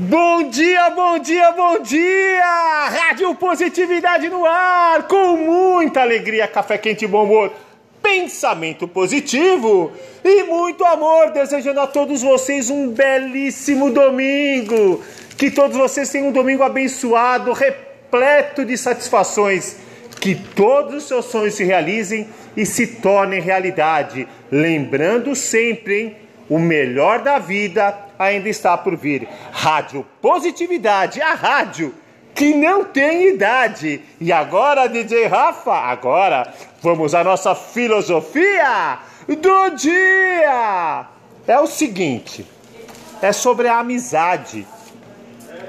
Bom dia, bom dia, bom dia! Rádio Positividade no ar, com muita alegria, café quente e bom humor, pensamento positivo e muito amor, desejando a todos vocês um belíssimo domingo. Que todos vocês tenham um domingo abençoado, repleto de satisfações. Que todos os seus sonhos se realizem e se tornem realidade. Lembrando sempre, hein? O melhor da vida ainda está por vir. Rádio Positividade, a rádio que não tem idade. E agora, DJ Rafa, agora vamos à nossa filosofia do dia. É o seguinte, é sobre a amizade.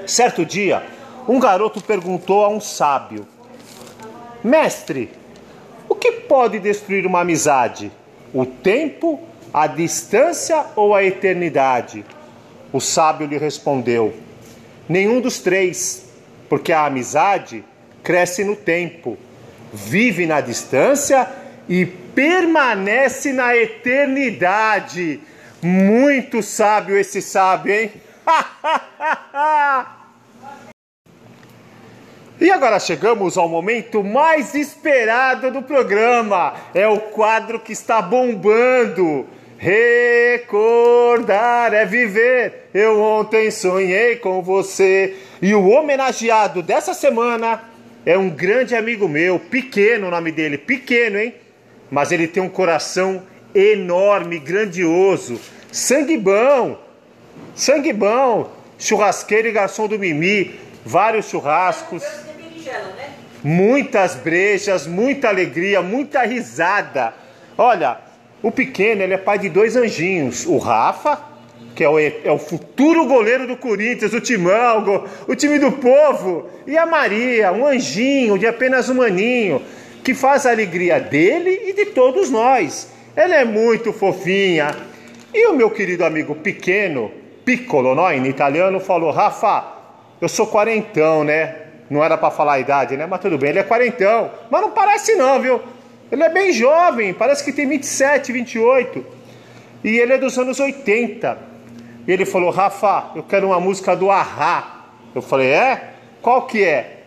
Certo dia, um garoto perguntou a um sábio: Mestre, o que pode destruir uma amizade? O tempo a distância ou a eternidade? O sábio lhe respondeu: Nenhum dos três, porque a amizade cresce no tempo, vive na distância e permanece na eternidade. Muito sábio esse sábio, hein? E agora chegamos ao momento mais esperado do programa. É o quadro que está bombando. Recordar é viver. Eu ontem sonhei com você. E o homenageado dessa semana é um grande amigo meu, pequeno o nome dele, pequeno, hein? Mas ele tem um coração enorme, grandioso, sangue bom, sangue bom, churrasqueiro e garçom do Mimi, vários churrascos, muitas brejas, muita alegria, muita risada. Olha, o pequeno, ele é pai de dois anjinhos. O Rafa, que é o, é o futuro goleiro do Corinthians, o Timão, o time do povo. E a Maria, um anjinho de apenas um aninho, que faz a alegria dele e de todos nós. Ela é muito fofinha. E o meu querido amigo pequeno, Piccolo, não, em italiano, falou: Rafa, eu sou quarentão, né? Não era para falar a idade, né? Mas tudo bem, ele é quarentão. Mas não parece não, viu? Ele é bem jovem, parece que tem 27, 28. E ele é dos anos 80. E ele falou: Rafa, eu quero uma música do Ahá. Eu falei: É? Qual que é?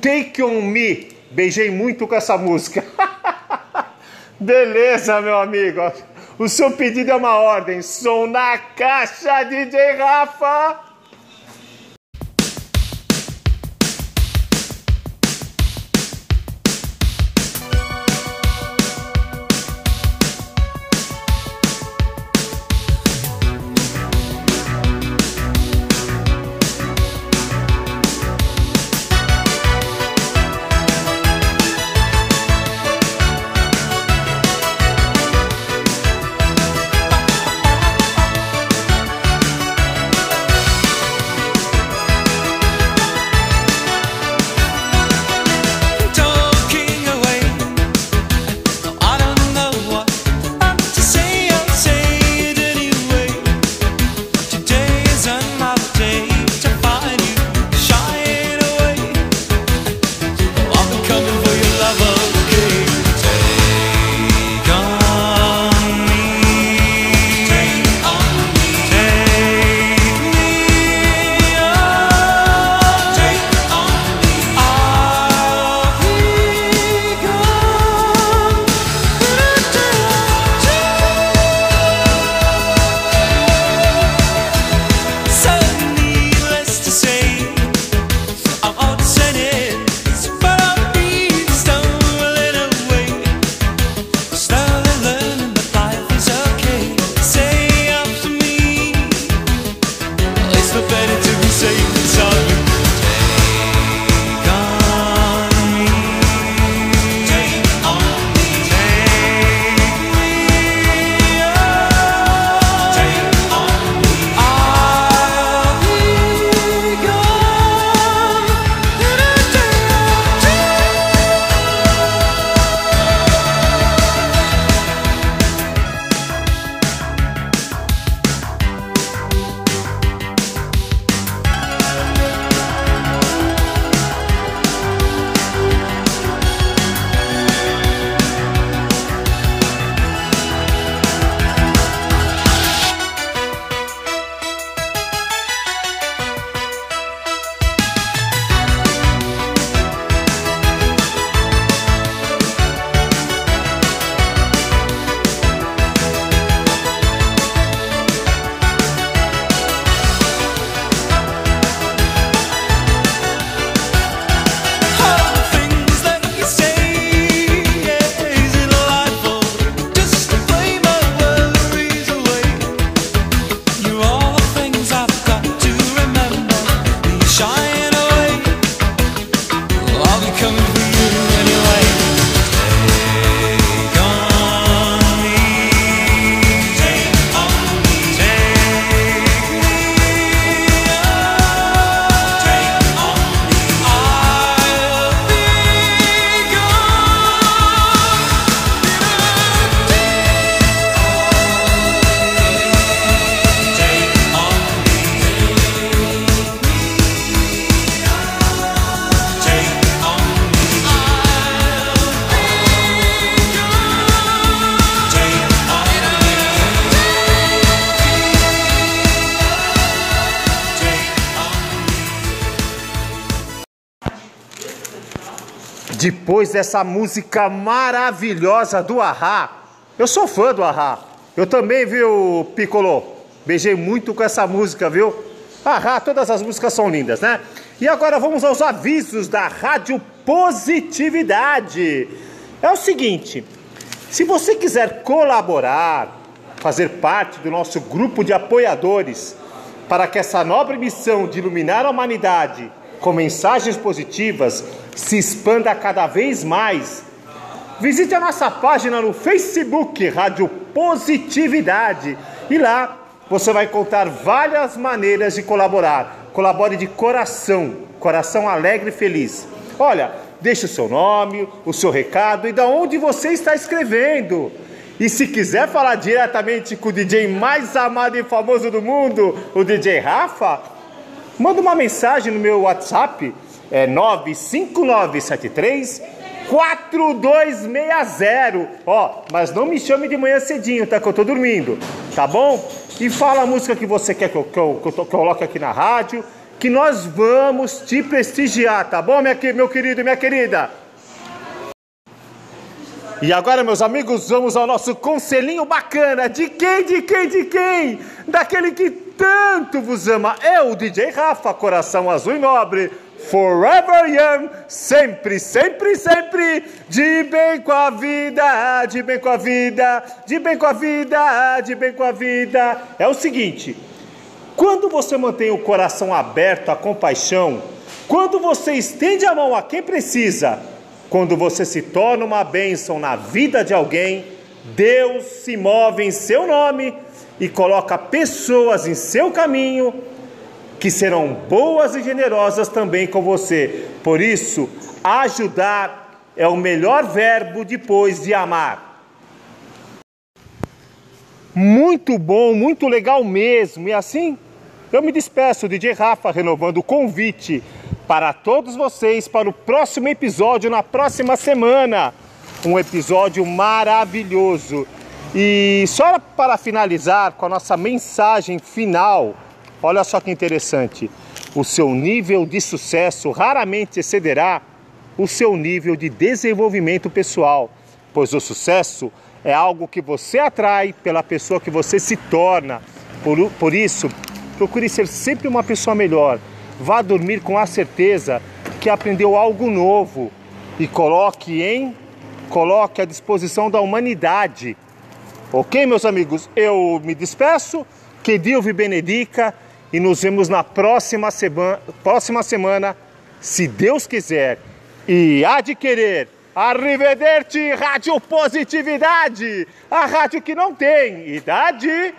Take on Me. Beijei muito com essa música. Beleza, meu amigo. O seu pedido é uma ordem. Som na caixa, DJ Rafa. Depois dessa música maravilhosa do Ahá. Eu sou fã do Ahá. Eu também, viu, Piccolo? Beijei muito com essa música, viu? Ahá, todas as músicas são lindas, né? E agora vamos aos avisos da Rádio Positividade. É o seguinte, se você quiser colaborar, fazer parte do nosso grupo de apoiadores, para que essa nobre missão de iluminar a humanidade com mensagens positivas se expanda cada vez mais, visite a nossa página no Facebook Rádio Positividade e lá você vai encontrar várias maneiras de colaborar. Colabore de coração, coração alegre e feliz. Olha, deixe o seu nome, o seu recado e da onde você está escrevendo. E se quiser falar diretamente com o DJ mais amado e famoso do mundo, o DJ Rafa, manda uma mensagem no meu WhatsApp, é 95973 4260. Ó, mas não me chame de manhã cedinho, tá? Que eu tô dormindo, tá bom? E fala a música que você quer que eu, que eu, que eu, que eu coloque aqui na rádio, que nós vamos te prestigiar, tá bom, minha, meu querido e minha querida? E agora, meus amigos, vamos ao nosso conselhinho bacana. De quem, de quem, de quem? Daquele que tanto vos ama. É o DJ Rafa, coração azul e nobre. Forever young, sempre, sempre, sempre, de bem com a vida, de bem com a vida, de bem com a vida, de bem com a vida. É o seguinte, quando você mantém o coração aberto à compaixão, quando você estende a mão a quem precisa, quando você se torna uma bênção na vida de alguém, Deus se move em seu nome e coloca pessoas em seu caminho que serão boas e generosas também com você. Por isso, ajudar é o melhor verbo depois de amar. Muito bom, muito legal mesmo. E assim, eu me despeço, DJ Rafa, renovando o convite para todos vocês para o próximo episódio na próxima semana. Um episódio maravilhoso. E só para finalizar com a nossa mensagem final, olha só que interessante. O seu nível de sucesso raramente excederá o seu nível de desenvolvimento pessoal, pois o sucesso é algo que você atrai pela pessoa que você se torna. Por, por isso, procure ser sempre uma pessoa melhor Vá dormir com a certeza que aprendeu algo novo e coloque em coloque à disposição da humanidade. OK, meus amigos? Eu me despeço. Que Deus me benedica e nos vemos na próxima semana, próxima semana, se Deus quiser. E há de querer. Arrivederci, Rádio Positividade, a rádio que não tem idade.